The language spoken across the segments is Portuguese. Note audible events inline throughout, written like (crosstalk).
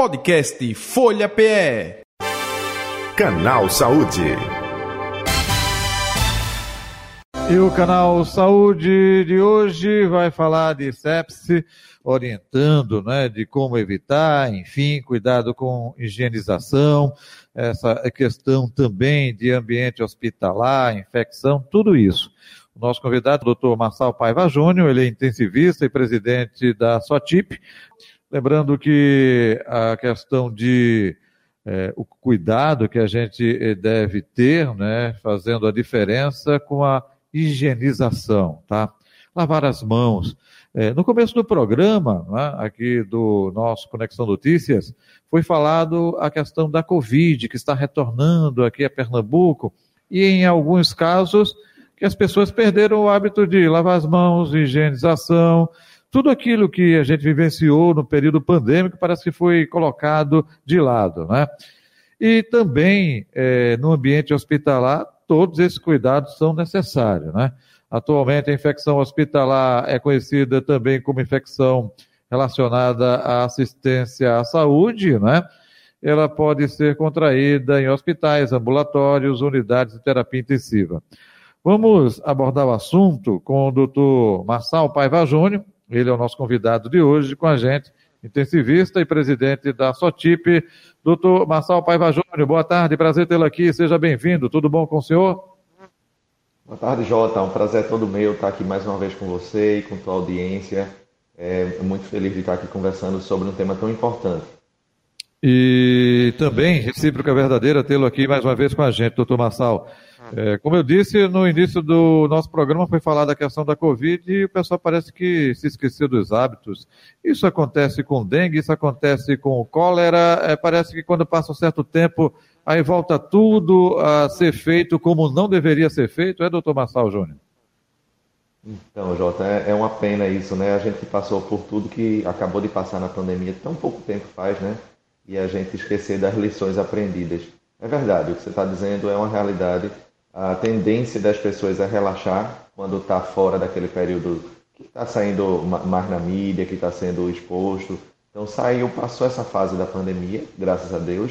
Podcast Folha PE. Canal Saúde. E o canal Saúde de hoje vai falar de sepse, orientando né, de como evitar, enfim, cuidado com higienização, essa questão também de ambiente hospitalar, infecção, tudo isso. O nosso convidado, o doutor Marçal Paiva Júnior, ele é intensivista e presidente da SOTIP. Lembrando que a questão de é, o cuidado que a gente deve ter, né, fazendo a diferença com a higienização, tá? Lavar as mãos. É, no começo do programa, né, aqui do nosso Conexão Notícias, foi falado a questão da Covid, que está retornando aqui a Pernambuco, e em alguns casos que as pessoas perderam o hábito de lavar as mãos, higienização, tudo aquilo que a gente vivenciou no período pandêmico parece que foi colocado de lado, né? E também é, no ambiente hospitalar, todos esses cuidados são necessários, né? Atualmente, a infecção hospitalar é conhecida também como infecção relacionada à assistência à saúde, né? Ela pode ser contraída em hospitais, ambulatórios, unidades de terapia intensiva. Vamos abordar o assunto com o doutor Marçal Paiva Júnior, ele é o nosso convidado de hoje com a gente, intensivista e presidente da SOTIP, doutor Marçal Paiva Júnior. Boa tarde, prazer tê-lo aqui, seja bem-vindo. Tudo bom com o senhor? Boa tarde, Jota. Um prazer todo meu estar aqui mais uma vez com você e com tua audiência. É muito feliz de estar aqui conversando sobre um tema tão importante. E também, recíproca verdadeira, tê-lo aqui mais uma vez com a gente, doutor Marçal. É, como eu disse no início do nosso programa, foi falar da questão da Covid e o pessoal parece que se esqueceu dos hábitos. Isso acontece com dengue, isso acontece com cólera. É, parece que quando passa um certo tempo, aí volta tudo a ser feito como não deveria ser feito. É, doutor Massal Júnior? Então, Jota, é, é uma pena isso, né? A gente passou por tudo que acabou de passar na pandemia, tão pouco tempo faz, né? E a gente esquecer das lições aprendidas. É verdade, o que você está dizendo é uma realidade a tendência das pessoas a relaxar quando está fora daquele período que está saindo mais na mídia, que está sendo exposto. Então saiu, passou essa fase da pandemia, graças a Deus,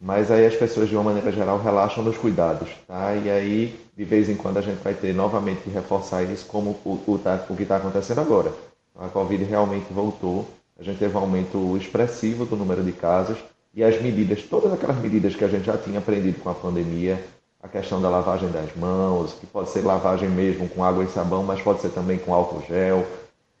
mas aí as pessoas de uma maneira geral relaxam nos cuidados, tá? E aí de vez em quando a gente vai ter novamente que reforçar isso como o, o, tá, o que está acontecendo agora. A Covid realmente voltou, a gente teve um aumento expressivo do número de casos e as medidas, todas aquelas medidas que a gente já tinha aprendido com a pandemia, a questão da lavagem das mãos, que pode ser lavagem mesmo com água e sabão, mas pode ser também com álcool gel.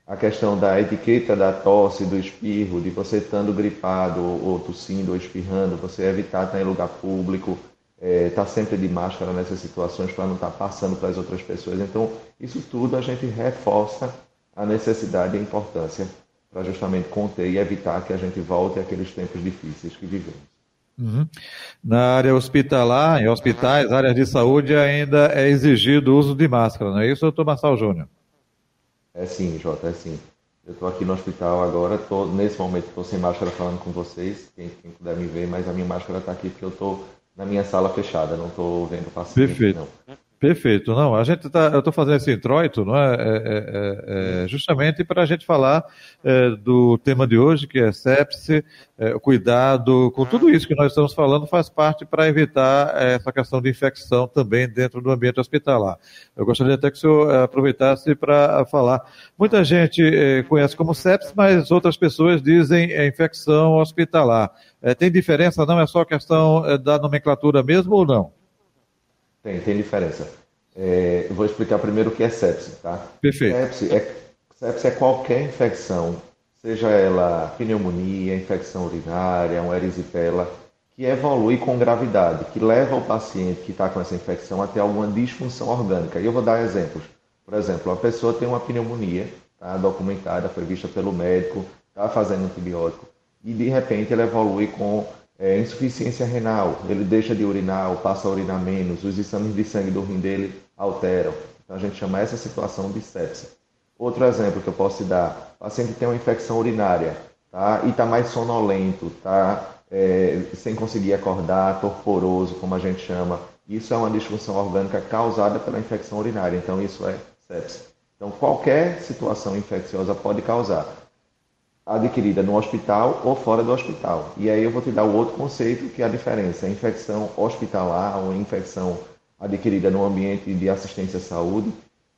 A questão da etiqueta da tosse, do espirro, de você estando gripado ou tossindo ou espirrando, você evitar estar em lugar público, é, estar tá sempre de máscara nessas situações para não estar tá passando para as outras pessoas. Então, isso tudo a gente reforça a necessidade e a importância para justamente conter e evitar que a gente volte àqueles tempos difíceis que vivemos. Uhum. Na área hospitalar, em hospitais, áreas de saúde, ainda é exigido o uso de máscara, não é isso, doutor Marçal Júnior? É sim, Jota, é sim. Eu estou aqui no hospital agora, tô, nesse momento estou sem máscara falando com vocês, quem, quem puder me ver, mas a minha máscara está aqui porque eu estou na minha sala fechada, não estou vendo paciente. Perfeito. Não. Perfeito, não. A gente tá, eu estou fazendo esse introito, não é, é, é, é justamente para a gente falar é, do tema de hoje, que é sepse, é, cuidado com tudo isso que nós estamos falando faz parte para evitar essa questão de infecção também dentro do ambiente hospitalar. Eu gostaria até que o senhor aproveitasse para falar. Muita gente conhece como sepse, mas outras pessoas dizem infecção hospitalar. tem diferença? Não é só questão da nomenclatura mesmo ou não? Tem, tem diferença. É, eu vou explicar primeiro o que é sepse, tá? Perfeito. Sepse é, sepse é qualquer infecção, seja ela pneumonia, infecção urinária, uma erisipela, que evolui com gravidade, que leva o paciente que está com essa infecção a ter alguma disfunção orgânica. E eu vou dar exemplos. Por exemplo, a pessoa tem uma pneumonia, tá, documentada, foi vista pelo médico, está fazendo antibiótico, e de repente ela evolui com é, insuficiência renal, ele deixa de urinar passa a urinar menos, os exames de sangue do rim dele alteram. Então a gente chama essa situação de sepsia. Outro exemplo que eu posso te dar, o paciente tem uma infecção urinária tá? e está mais sonolento, tá? É, sem conseguir acordar, torporoso, como a gente chama. Isso é uma disfunção orgânica causada pela infecção urinária, então isso é sepsia. Então qualquer situação infecciosa pode causar. Adquirida no hospital ou fora do hospital. E aí eu vou te dar o outro conceito, que é a diferença, infecção hospitalar ou infecção adquirida no ambiente de assistência à saúde,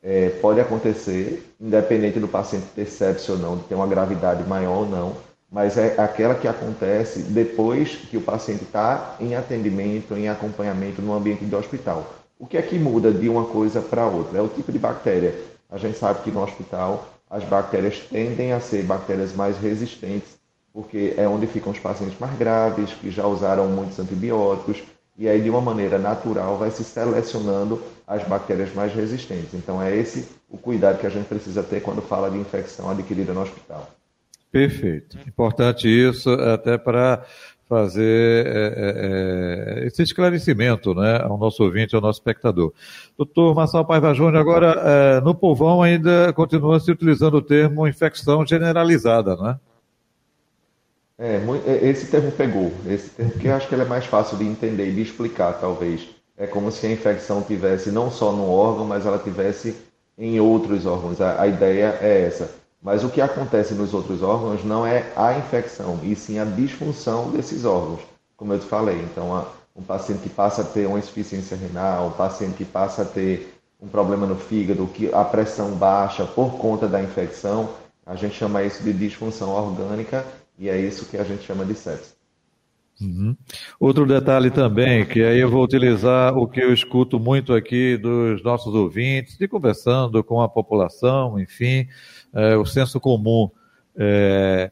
é, pode acontecer, independente do paciente ter sepsis ou não, de ter uma gravidade maior ou não, mas é aquela que acontece depois que o paciente está em atendimento, em acompanhamento no ambiente de hospital. O que é que muda de uma coisa para outra? É o tipo de bactéria. A gente sabe que no hospital as bactérias tendem a ser bactérias mais resistentes, porque é onde ficam os pacientes mais graves, que já usaram muitos antibióticos, e aí de uma maneira natural vai se selecionando as bactérias mais resistentes. Então é esse o cuidado que a gente precisa ter quando fala de infecção adquirida no hospital. Perfeito. Importante isso até para fazer é, é, é, esse esclarecimento né, ao nosso ouvinte, ao nosso espectador. Doutor Marçal Paiva Júnior, agora é, no povão ainda continua se utilizando o termo infecção generalizada, né? É, esse termo pegou, esse termo que eu acho que ele é mais fácil de entender e de explicar, talvez. É como se a infecção tivesse não só no órgão, mas ela tivesse em outros órgãos. A, a ideia é essa. Mas o que acontece nos outros órgãos não é a infecção, e sim a disfunção desses órgãos, como eu te falei. Então, um paciente que passa a ter uma insuficiência renal, um paciente que passa a ter um problema no fígado, que a pressão baixa por conta da infecção, a gente chama isso de disfunção orgânica e é isso que a gente chama de sepsis. Uhum. Outro detalhe também, que aí eu vou utilizar o que eu escuto muito aqui dos nossos ouvintes, de conversando com a população, enfim, é, o senso comum. É,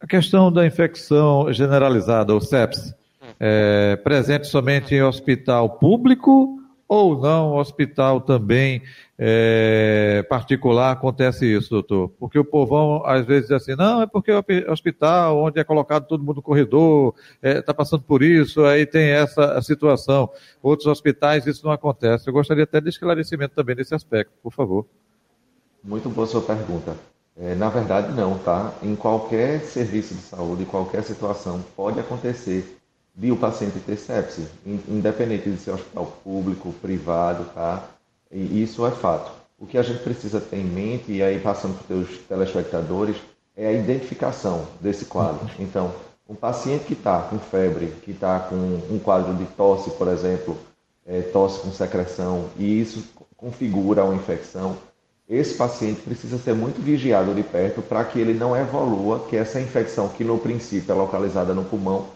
a questão da infecção generalizada, o sepsis, é, presente somente em hospital público ou não hospital também é, particular acontece isso, doutor? Porque o povão às vezes diz assim, não, é porque o hospital onde é colocado todo mundo no corredor, está é, tá passando por isso, aí tem essa situação. Outros hospitais isso não acontece. Eu gostaria até de esclarecimento também desse aspecto, por favor. Muito boa sua pergunta. É, na verdade, não, tá? Em qualquer serviço de saúde, em qualquer situação, pode acontecer de o paciente ter sepse, independente de ser hospital público, privado, tá? E isso é fato. O que a gente precisa ter em mente, e aí passando para os teus telespectadores, é a identificação desse quadro. Então, um paciente que está com febre, que está com um quadro de tosse, por exemplo, é, tosse com secreção, e isso configura uma infecção, esse paciente precisa ser muito vigiado de perto para que ele não evolua, que essa infecção, que no princípio é localizada no pulmão,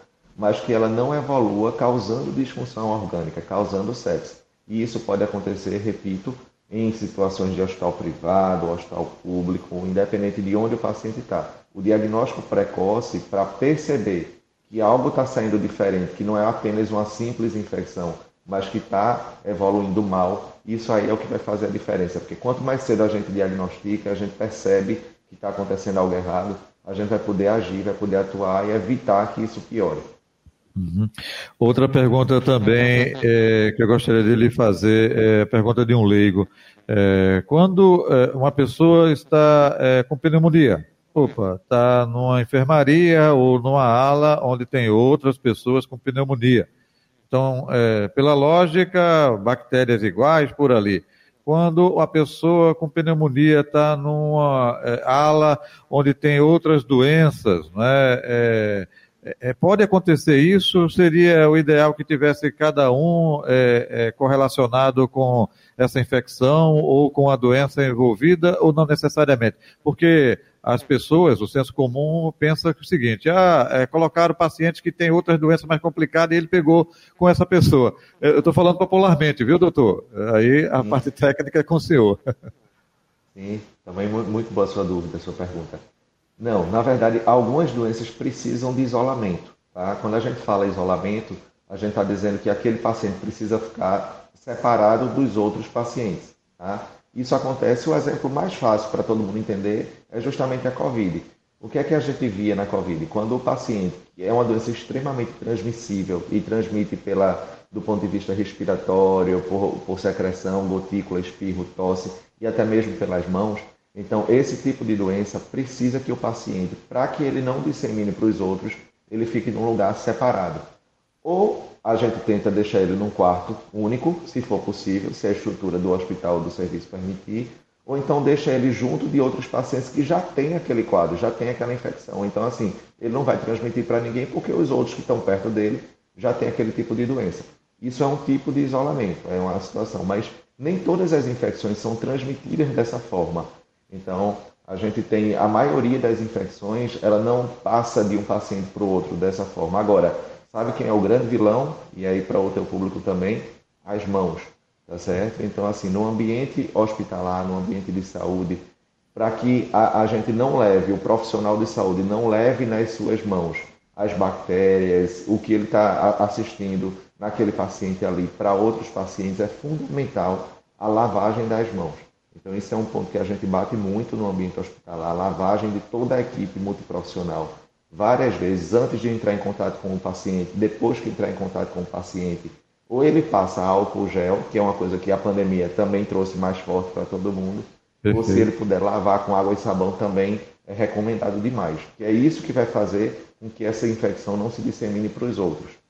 mas que ela não evolua causando disfunção orgânica, causando sepsis. E isso pode acontecer, repito, em situações de hospital privado, hospital público, independente de onde o paciente está. O diagnóstico precoce para perceber que algo está saindo diferente, que não é apenas uma simples infecção, mas que está evoluindo mal, isso aí é o que vai fazer a diferença. Porque quanto mais cedo a gente diagnostica, a gente percebe que está acontecendo algo errado, a gente vai poder agir, vai poder atuar e evitar que isso piore. Uhum. Outra pergunta também é, que eu gostaria de lhe fazer é a pergunta de um leigo. É, quando é, uma pessoa está é, com pneumonia, opa, está numa enfermaria ou numa ala onde tem outras pessoas com pneumonia. Então, é, pela lógica, bactérias iguais por ali. Quando a pessoa com pneumonia está numa é, ala onde tem outras doenças, né? É, é, pode acontecer isso? Seria o ideal que tivesse cada um é, é, correlacionado com essa infecção ou com a doença envolvida, ou não necessariamente? Porque as pessoas, o senso comum, pensa o seguinte: ah, é, colocaram pacientes que têm outras doenças mais complicadas e ele pegou com essa pessoa. Eu estou falando popularmente, viu, doutor? Aí a Sim. parte técnica é com o senhor. Sim, também muito boa a sua dúvida, a sua pergunta. Não, na verdade, algumas doenças precisam de isolamento. Tá? Quando a gente fala isolamento, a gente está dizendo que aquele paciente precisa ficar separado dos outros pacientes. Tá? Isso acontece, o exemplo mais fácil para todo mundo entender é justamente a Covid. O que é que a gente via na Covid? Quando o paciente, que é uma doença extremamente transmissível e transmite pela, do ponto de vista respiratório, por, por secreção, gotícula, espirro, tosse e até mesmo pelas mãos, então, esse tipo de doença precisa que o paciente, para que ele não dissemine para os outros, ele fique num lugar separado. Ou a gente tenta deixar ele num quarto único, se for possível, se a estrutura do hospital ou do serviço permitir, ou então deixa ele junto de outros pacientes que já têm aquele quadro, já têm aquela infecção. Então, assim, ele não vai transmitir para ninguém porque os outros que estão perto dele já têm aquele tipo de doença. Isso é um tipo de isolamento, é uma situação, mas nem todas as infecções são transmitidas dessa forma. Então, a gente tem a maioria das infecções, ela não passa de um paciente para o outro dessa forma. Agora, sabe quem é o grande vilão? E aí para o teu público também, as mãos, tá certo? Então, assim, no ambiente hospitalar, no ambiente de saúde, para que a, a gente não leve, o profissional de saúde não leve nas suas mãos as bactérias, o que ele está assistindo naquele paciente ali para outros pacientes, é fundamental a lavagem das mãos. Então, esse é um ponto que a gente bate muito no ambiente hospitalar, a lavagem de toda a equipe multiprofissional. Várias vezes, antes de entrar em contato com o paciente, depois que entrar em contato com o paciente, ou ele passa álcool gel, que é uma coisa que a pandemia também trouxe mais forte para todo mundo, Perfeito. ou se ele puder lavar com água e sabão também é recomendado demais. Que é isso que vai fazer com que essa infecção não se dissemine para os outros.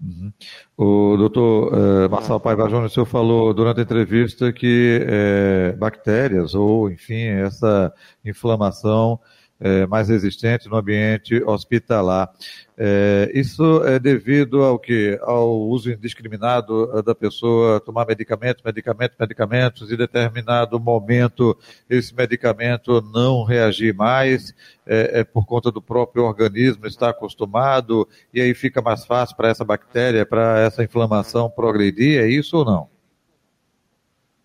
Uhum. O doutor uh, Marcelo Paiva Júnior, o senhor falou durante a entrevista que é, bactérias ou, enfim, essa inflamação é, mais resistente no ambiente hospitalar. É, isso é devido ao que? Ao uso indiscriminado eh, da pessoa tomar medicamentos, medicamentos, medicamentos, e determinado momento esse medicamento não reagir mais, é, é por conta do próprio organismo estar acostumado, e aí fica mais fácil para essa bactéria, para essa inflamação progredir, é isso ou não?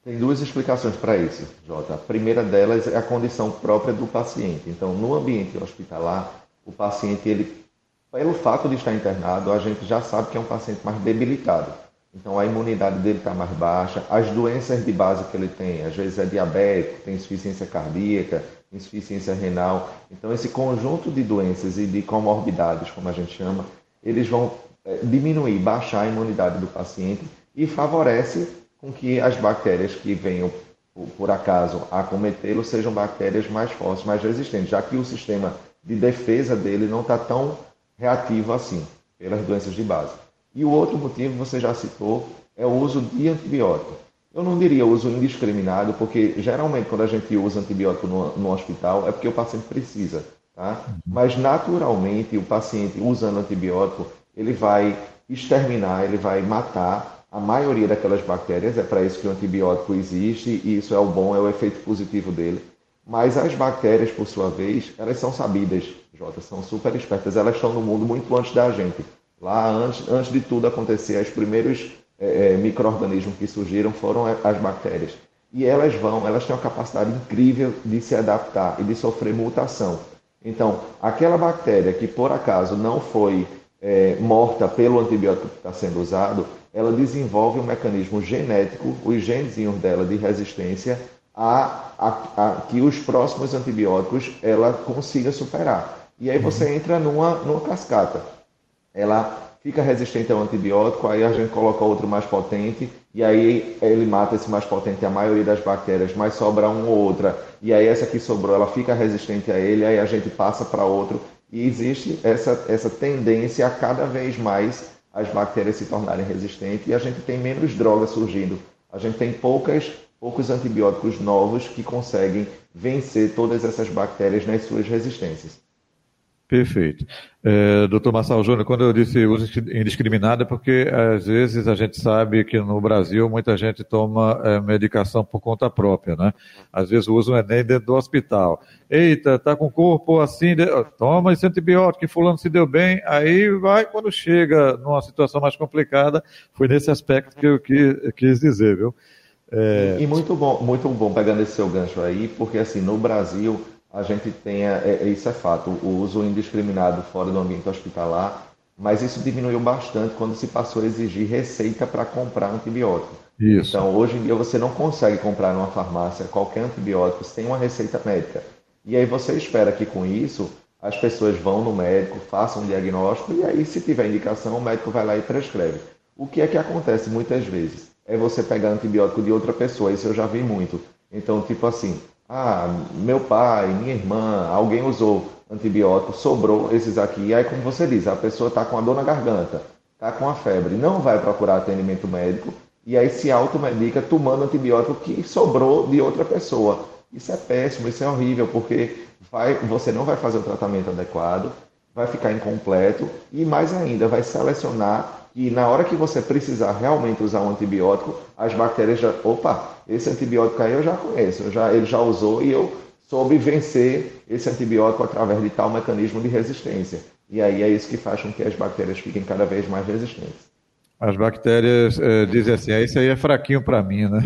Tem duas explicações para isso, Jota. A primeira delas é a condição própria do paciente. Então, no ambiente hospitalar, o paciente, ele, pelo fato de estar internado, a gente já sabe que é um paciente mais debilitado. Então, a imunidade dele está mais baixa. As doenças de base que ele tem, às vezes é diabético, tem insuficiência cardíaca, insuficiência renal. Então, esse conjunto de doenças e de comorbidades, como a gente chama, eles vão é, diminuir, baixar a imunidade do paciente e favorece com que as bactérias que venham por acaso acometê-lo sejam bactérias mais fortes, mais resistentes, já que o sistema de defesa dele não está tão reativo assim, pelas doenças de base. E o outro motivo, você já citou, é o uso de antibiótico. Eu não diria uso indiscriminado, porque geralmente quando a gente usa antibiótico no, no hospital é porque o paciente precisa, tá? Mas naturalmente o paciente usando antibiótico, ele vai exterminar, ele vai matar a maioria daquelas bactérias, é para isso que o antibiótico existe e isso é o bom, é o efeito positivo dele. Mas as bactérias, por sua vez, elas são sabidas, Jota, são super espertas. Elas estão no mundo muito antes da gente. Lá, antes, antes de tudo acontecer, os primeiros é, é micro-organismos que surgiram foram as bactérias. E elas vão, elas têm uma capacidade incrível de se adaptar e de sofrer mutação. Então, aquela bactéria que por acaso não foi é, morta pelo antibiótico que está sendo usado, ela desenvolve um mecanismo genético, os genezinhos dela de resistência, a, a, a, que os próximos antibióticos ela consiga superar. E aí você uhum. entra numa, numa cascata. Ela fica resistente ao antibiótico, aí a gente coloca outro mais potente, e aí ele mata esse mais potente, a maioria das bactérias, mas sobra uma ou outra, e aí essa que sobrou, ela fica resistente a ele, aí a gente passa para outro, e existe essa, essa tendência a cada vez mais as bactérias se tornarem resistentes e a gente tem menos drogas surgindo. A gente tem poucas, poucos antibióticos novos que conseguem vencer todas essas bactérias nas suas resistências. Perfeito. É, doutor Marcelo Júnior, quando eu disse uso indiscriminado, é porque às vezes a gente sabe que no Brasil muita gente toma é, medicação por conta própria, né? Às vezes o uso é nem dentro do hospital. Eita, tá com o corpo assim, de... toma esse antibiótico, que fulano se deu bem, aí vai, quando chega numa situação mais complicada, foi nesse aspecto que eu quis, quis dizer, viu? É... E muito bom, muito bom pegando esse seu gancho aí, porque assim, no Brasil a gente tenha, é, é, isso é fato, o uso indiscriminado fora do ambiente hospitalar, mas isso diminuiu bastante quando se passou a exigir receita para comprar antibiótico. Isso. Então, hoje em dia, você não consegue comprar numa farmácia qualquer antibiótico sem uma receita médica. E aí você espera que com isso as pessoas vão no médico, façam um diagnóstico e aí, se tiver indicação, o médico vai lá e prescreve. O que é que acontece muitas vezes? É você pegar antibiótico de outra pessoa, isso eu já vi muito. Então, tipo assim, ah, meu pai, minha irmã, alguém usou antibiótico, sobrou esses aqui. E aí, como você diz, a pessoa está com a dor na garganta, está com a febre, não vai procurar atendimento médico e aí se automedica tomando antibiótico que sobrou de outra pessoa. Isso é péssimo, isso é horrível, porque vai, você não vai fazer o tratamento adequado, vai ficar incompleto e mais ainda vai selecionar que na hora que você precisar realmente usar um antibiótico, as bactérias já, opa, esse antibiótico aí eu já conheço, eu já, ele já usou e eu soube vencer esse antibiótico através de tal mecanismo de resistência. E aí é isso que faz com que as bactérias fiquem cada vez mais resistentes. As bactérias é, dizem assim, ah, isso aí é fraquinho para mim, né?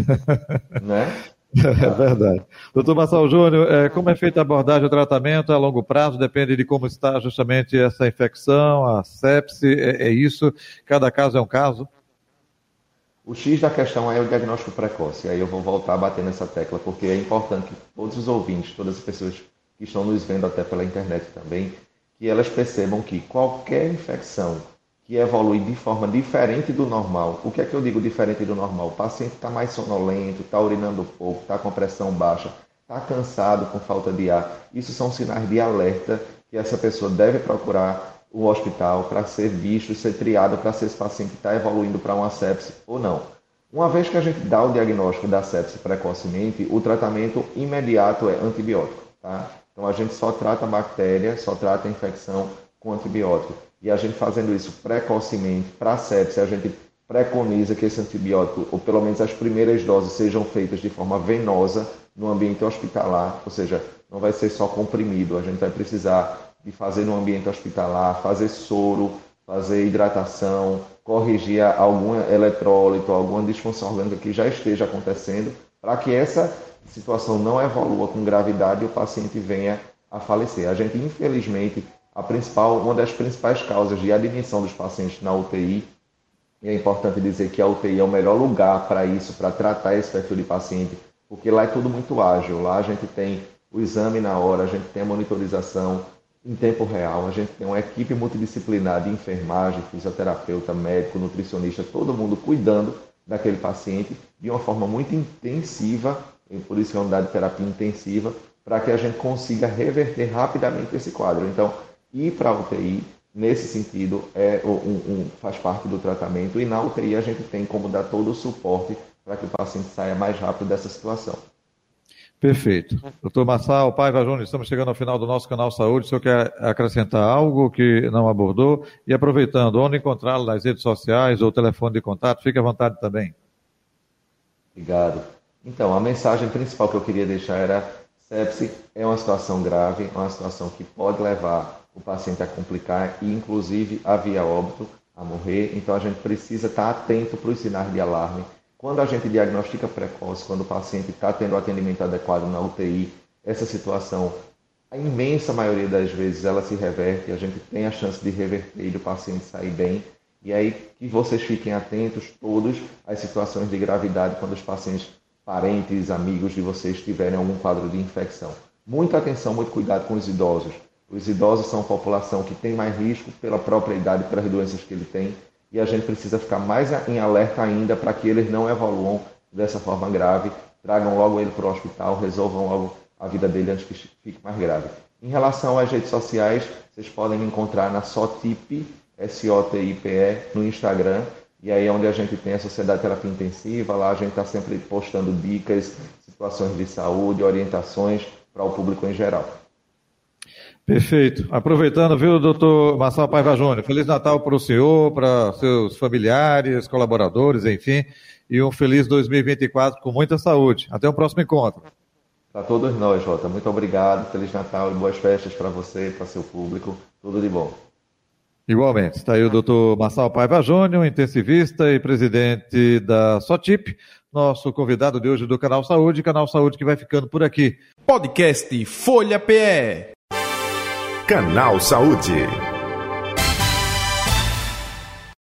Né? (laughs) (laughs) É verdade. Doutor Marçal Júnior, é, como é feita a abordagem o tratamento a longo prazo? Depende de como está justamente essa infecção, a sepse, é, é isso? Cada caso é um caso? O X da questão é o diagnóstico precoce. Aí eu vou voltar a bater nessa tecla, porque é importante que todos os ouvintes, todas as pessoas que estão nos vendo até pela internet também, que elas percebam que qualquer infecção que evolui de forma diferente do normal. O que é que eu digo diferente do normal? O paciente está mais sonolento, está urinando pouco, está com pressão baixa, está cansado com falta de ar. Isso são sinais de alerta que essa pessoa deve procurar o hospital para ser visto, ser triado para ser esse paciente está evoluindo para uma sepse ou não. Uma vez que a gente dá o diagnóstico da sepse precocemente, o tratamento imediato é antibiótico. Tá? Então a gente só trata a bactéria, só trata a infecção com antibiótico e a gente fazendo isso precocemente para a sepse, a gente preconiza que esse antibiótico, ou pelo menos as primeiras doses, sejam feitas de forma venosa no ambiente hospitalar, ou seja, não vai ser só comprimido, a gente vai precisar de fazer no ambiente hospitalar, fazer soro, fazer hidratação, corrigir algum eletrólito, alguma disfunção orgânica que já esteja acontecendo, para que essa situação não evolua com gravidade e o paciente venha a falecer. A gente, infelizmente, a principal, uma das principais causas de admissão dos pacientes na UTI, e é importante dizer que a UTI é o melhor lugar para isso, para tratar esse perfil de paciente, porque lá é tudo muito ágil. Lá a gente tem o exame na hora, a gente tem a monitorização em tempo real, a gente tem uma equipe multidisciplinar de enfermagem, fisioterapeuta, médico, nutricionista, todo mundo cuidando daquele paciente de uma forma muito intensiva, por isso é uma unidade de terapia intensiva, para que a gente consiga reverter rapidamente esse quadro. Então, ir para a UTI, nesse sentido, é um, um, faz parte do tratamento. E na UTI a gente tem como dar todo o suporte para que o paciente saia mais rápido dessa situação. Perfeito. Doutor Massal, Paiva Júnior, estamos chegando ao final do nosso canal Saúde. O senhor quer acrescentar algo que não abordou? E aproveitando, onde encontrá-lo nas redes sociais ou telefone de contato? Fique à vontade também. Obrigado. Então, a mensagem principal que eu queria deixar era: sepse é uma situação grave, é uma situação que pode levar o paciente a complicar e, inclusive, a via óbito, a morrer. Então, a gente precisa estar atento para os sinais de alarme. Quando a gente diagnostica precoce, quando o paciente está tendo o atendimento adequado na UTI, essa situação, a imensa maioria das vezes, ela se reverte, a gente tem a chance de reverter e do paciente sair bem. E aí que vocês fiquem atentos todos às situações de gravidade quando os pacientes, parentes, amigos de vocês tiverem algum quadro de infecção. Muita atenção, muito cuidado com os idosos. Os idosos são a população que tem mais risco pela própria idade, pelas doenças que ele tem, e a gente precisa ficar mais em alerta ainda para que eles não evoluam dessa forma grave, tragam logo ele para o hospital, resolvam logo a vida dele antes que fique mais grave. Em relação às redes sociais, vocês podem me encontrar na Sotip, S-O-T-I-P-E, no Instagram, e aí é onde a gente tem a Sociedade de Terapia Intensiva, lá a gente está sempre postando dicas, situações de saúde, orientações para o público em geral. Perfeito. Aproveitando, viu, doutor Marcelo Paiva Júnior, Feliz Natal para o senhor, para seus familiares, colaboradores, enfim, e um feliz 2024 com muita saúde. Até o próximo encontro. Para todos nós, Jota. Muito obrigado. Feliz Natal e boas festas para você, para seu público. Tudo de bom. Igualmente. Está aí o doutor Marçal Paiva Júnior, intensivista e presidente da SOTIP, nosso convidado de hoje do Canal Saúde, Canal Saúde que vai ficando por aqui. Podcast Folha PE. Canal Saúde.